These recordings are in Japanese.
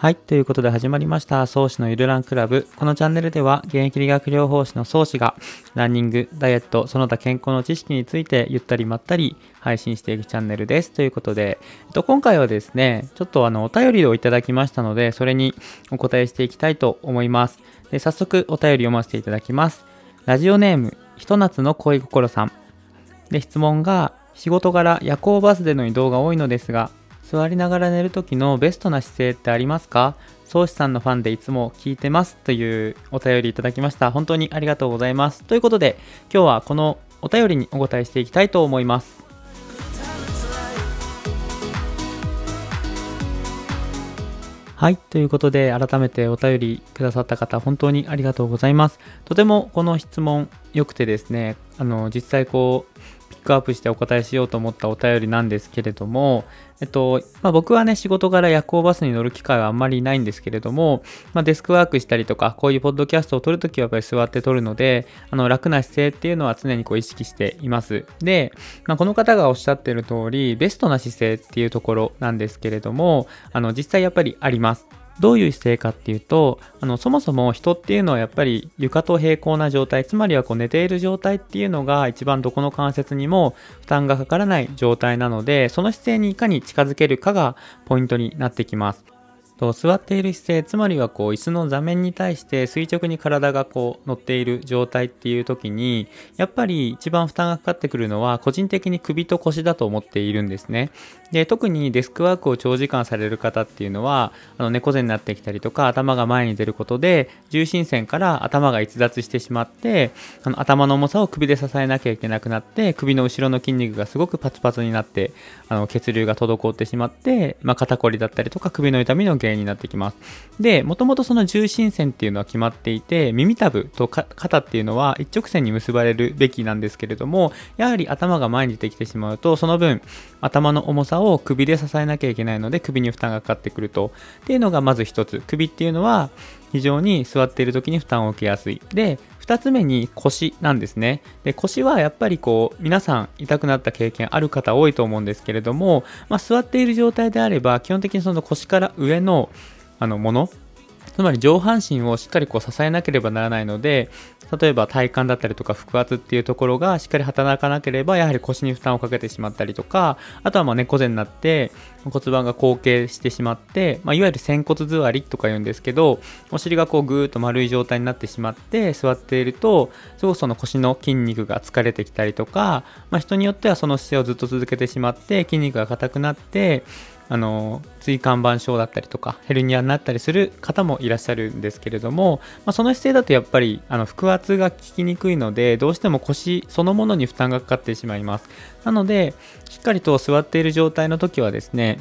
はい。ということで始まりました、創始のゆるランクラブ。このチャンネルでは、現役理学療法士の創始が、ランニング、ダイエット、その他健康の知識について、ゆったりまったり配信していくチャンネルです。ということで、えっと、今回はですね、ちょっとあの、お便りをいただきましたので、それにお答えしていきたいと思います。で早速、お便り読ませていただきます。ラジオネーム、ひと夏の恋心さん。で、質問が、仕事柄夜行バスでの移動が多いのですが、座りながら寝る時のベストな姿勢ってありますか？宗師さんのファンでいつも聞いてますというお便りいただきました。本当にありがとうございます。ということで、今日はこのお便りにお答えしていきたいと思います。はい。ということで、改めてお便りくださった方、本当にありがとうございます。とてもこの質問良くてですね、あの、実際こう、ピックアップしてお答えしようと思ったお便りなんですけれども、えっと、まあ、僕はね、仕事柄夜行バスに乗る機会はあんまりないんですけれども、まあ、デスクワークしたりとか、こういうポッドキャストを撮るときはやっぱり座って撮るので、あの、楽な姿勢っていうのは常にこう意識しています。で、まあ、この方がおっしゃってる通り、ベストな姿勢っていうところなんですけれども、あの、実際やっぱりあります。どういう姿勢かっていうと、あの、そもそも人っていうのはやっぱり床と平行な状態、つまりはこう寝ている状態っていうのが一番どこの関節にも負担がかからない状態なので、その姿勢にいかに近づけるかがポイントになってきます。と座っている姿勢つまりはこう椅子の座面に対して垂直に体がこう乗っている状態っていう時にやっぱり一番負担がかかってくるのは個人的に首と腰だと思っているんですね。で特にデスクワークを長時間される方っていうのはあの猫背になってきたりとか頭が前に出ることで重心線から頭が逸脱してしまってあの頭の重さを首で支えなきゃいけなくなって首の後ろの筋肉がすごくパツパツになってあの血流が滞ってしまって、まあ、肩こりだったりとか首の痛みの原因になってきます。で、もともとその重心線っていうのは決まっていて、耳たぶと肩っていうのは一直線に結ばれるべきなんですけれども、やはり頭が前に出てきてしまうと、その分、頭の重さを首で支えなきゃいけないので、首に負担がかかってくると。っていうのがまず一つ。首っていうのは、非常に座っている時に負担を受けやすい。で、2つ目に腰なんですね。で、腰はやっぱりこう、皆さん痛くなった経験ある方多いと思うんですけれども、まあ、座っている状態であれば、基本的にその腰から上のあのものつまり上半身をしっかりこう支えなければならないので、例えば体幹だったりとか腹圧っていうところがしっかり働かなければ、やはり腰に負担をかけてしまったりとか、あとはまあ猫背になって骨盤が後傾してしまって、まあ、いわゆる仙骨座りとか言うんですけど、お尻がこうぐーっと丸い状態になってしまって座っていると、すごくその腰の筋肉が疲れてきたりとか、まあ、人によってはその姿勢をずっと続けてしまって筋肉が硬くなって、あの椎間板症だったりとかヘルニアになったりする方もいらっしゃるんですけれども、まあ、その姿勢だとやっぱりあの腹圧が効きにくいのでどうしても腰そのものに負担がかかってしまいます。なのでしっかりと座っている状態の時はですね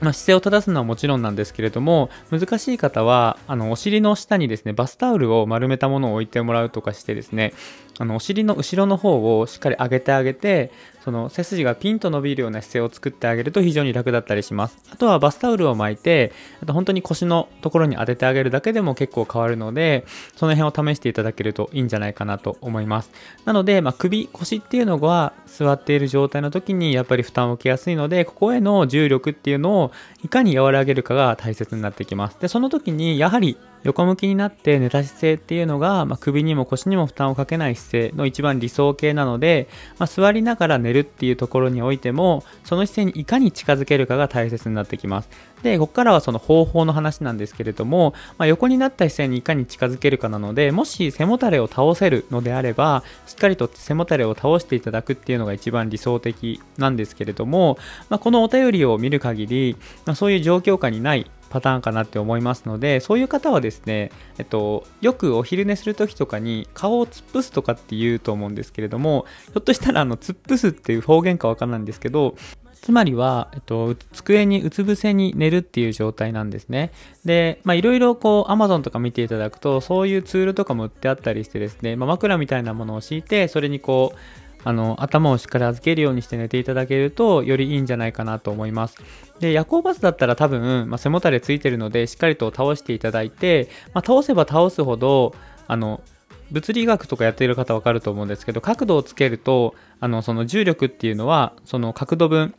まあ、姿勢を正すのはもちろんなんですけれども難しい方はあのお尻の下にですねバスタオルを丸めたものを置いてもらうとかしてですねあのお尻の後ろの方をしっかり上げてあげてその背筋がピンと伸びるような姿勢を作ってあげると非常に楽だったりします。あとはバスタオルを巻いてあと本当に腰のところに当ててあげるだけでも結構変わるのでその辺を試していただけるといいんじゃないかなと思います。なので、まあ、首腰っていうのは座っている状態の時にやっぱり負担を受けやすいのでここへの重力っていうのををいかに和らげるかが大切になってきます。でその時にやはり横向きになって寝た姿勢っていうのが、まあ、首にも腰にも負担をかけない姿勢の一番理想形なので、まあ、座りながら寝るっていうところにおいてもその姿勢にいかに近づけるかが大切になってきます。でここからはその方法の話なんですけれども、まあ、横になった姿勢にいかに近づけるかなのでもし背もたれを倒せるのであればしっかりと背もたれを倒していただくっていうのが一番理想的なんですけれども、ま、このお便りを見る限り、ま、そういう状況下にないパターンかなって思いますのでそういう方はですね、えっと、よくお昼寝する時とかに顔を突っ伏すとかって言うと思うんですけれどもひょっとしたらあの突っ伏すっていう方言かわかんないんですけどつまりは、えっと、机にうつ伏せに寝るっていう状態なんですね。で、まあいろいろこう Amazon とか見ていただくとそういうツールとかも売ってあったりしてですね、まあ、枕みたいなものを敷いてそれにこうあの頭をしっかり預けるようにして寝ていただけるとよりいいんじゃないかなと思います。で夜行バスだったら多分、まあ、背もたれついてるのでしっかりと倒していただいて、まあ、倒せば倒すほどあの物理学とかやっている方わかると思うんですけど角度をつけるとあのその重力っていうのはその角度分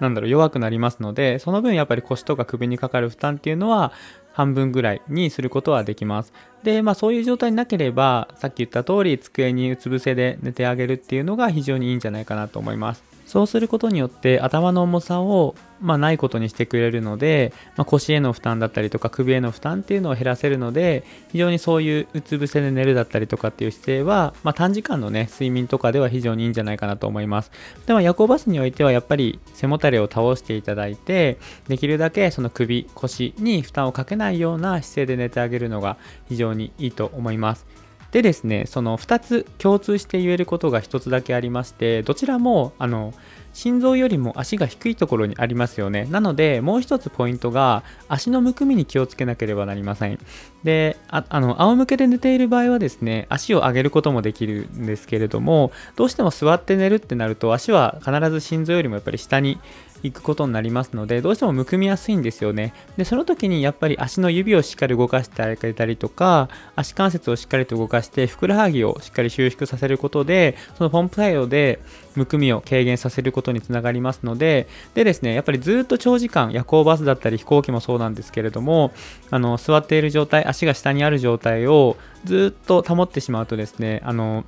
なんだろう、弱くなりますので、その分やっぱり腰とか首にかかる負担っていうのは、半分ぐらいにすることはできます。で、まあそういう状態になければ、さっき言った通り机にうつ伏せで寝てあげるっていうのが非常にいいんじゃないかなと思います。そうすることによって頭の重さを、まあ、ないことにしてくれるので、まあ、腰への負担だったりとか首への負担っていうのを減らせるので非常にそういううつ伏せで寝るだったりとかっていう姿勢は、まあ、短時間のね睡眠とかでは非常にいいんじゃないかなと思いますでも夜行バスにおいてはやっぱり背もたれを倒していただいてできるだけその首腰に負担をかけないような姿勢で寝てあげるのが非常ににいいと思いますでですね、その2つ共通して言えることが1つだけありまして、どちらもあの心臓よりも足が低いところにありますよね。なので、もう一つポイントが、足のむくみに気をつけなければなりません。で、ああの、仰向けで寝ている場合はですね、足を上げることもできるんですけれども、どうしても座って寝るってなると、足は必ず心臓よりもやっぱり下に行くことになりますので、どうしてもむくみやすいんですよね。で、その時にやっぱり足の指をしっかり動かしてあげたりとか、足関節をしっかりと動かして、ふくらはぎをしっかり収縮させることで、そのポンプ作用でむくみを軽減させることにつながりますので、でですね、やっぱりずっと長時間、夜行バスだったり飛行機もそうなんですけれども、あの、座っている状態、足が下にある状態をずっと保ってしまうとですね、あの、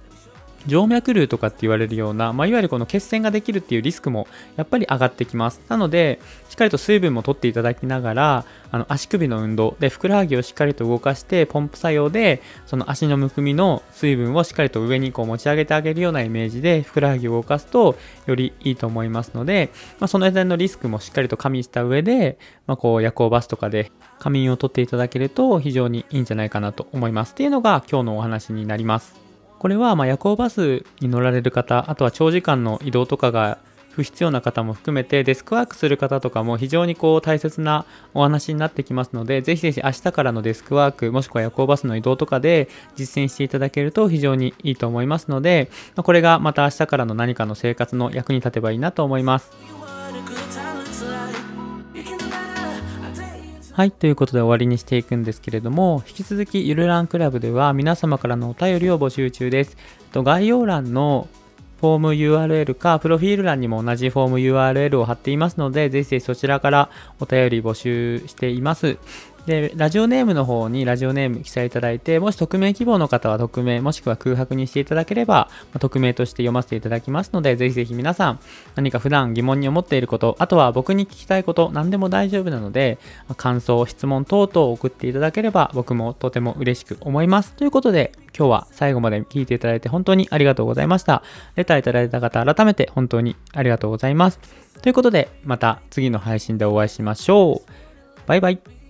静脈瘤とかって言われるような、まあ、いわゆるこの血栓ができるっていうリスクもやっぱり上がってきます。なので、しっかりと水分も取っていただきながら、あの足首の運動でふくらはぎをしっかりと動かして、ポンプ作用で、その足のむくみの水分をしっかりと上にこう持ち上げてあげるようなイメージで、ふくらはぎを動かすと、よりいいと思いますので、まあ、その辺のリスクもしっかりと加味した上で、まあ、こう夜行バスとかで仮眠を取っていただけると非常にいいんじゃないかなと思います。っていうのが今日のお話になります。これはま夜行バスに乗られる方、あとは長時間の移動とかが不必要な方も含めてデスクワークする方とかも非常にこう大切なお話になってきますので、ぜひぜひ明日からのデスクワーク、もしくは夜行バスの移動とかで実践していただけると非常にいいと思いますので、これがまた明日からの何かの生活の役に立てばいいなと思います。はい、ということで終わりにしていくんですけれども、引き続きゆるらんクラブでは皆様からのお便りを募集中です。概要欄のフォーム URL か、プロフィール欄にも同じフォーム URL を貼っていますので、ぜひぜひそちらからお便り募集しています。で、ラジオネームの方にラジオネーム記載いただいて、もし匿名希望の方は匿名、もしくは空白にしていただければ、ま匿名として読ませていただきますので、ぜひぜひ皆さん、何か普段疑問に思っていること、あとは僕に聞きたいこと、何でも大丈夫なので、感想、質問等々送っていただければ、僕もとても嬉しく思います。ということで、今日は最後まで聞いていただいて本当にありがとうございました。レターいただいた方、改めて本当にありがとうございます。ということで、また次の配信でお会いしましょう。バイバイ。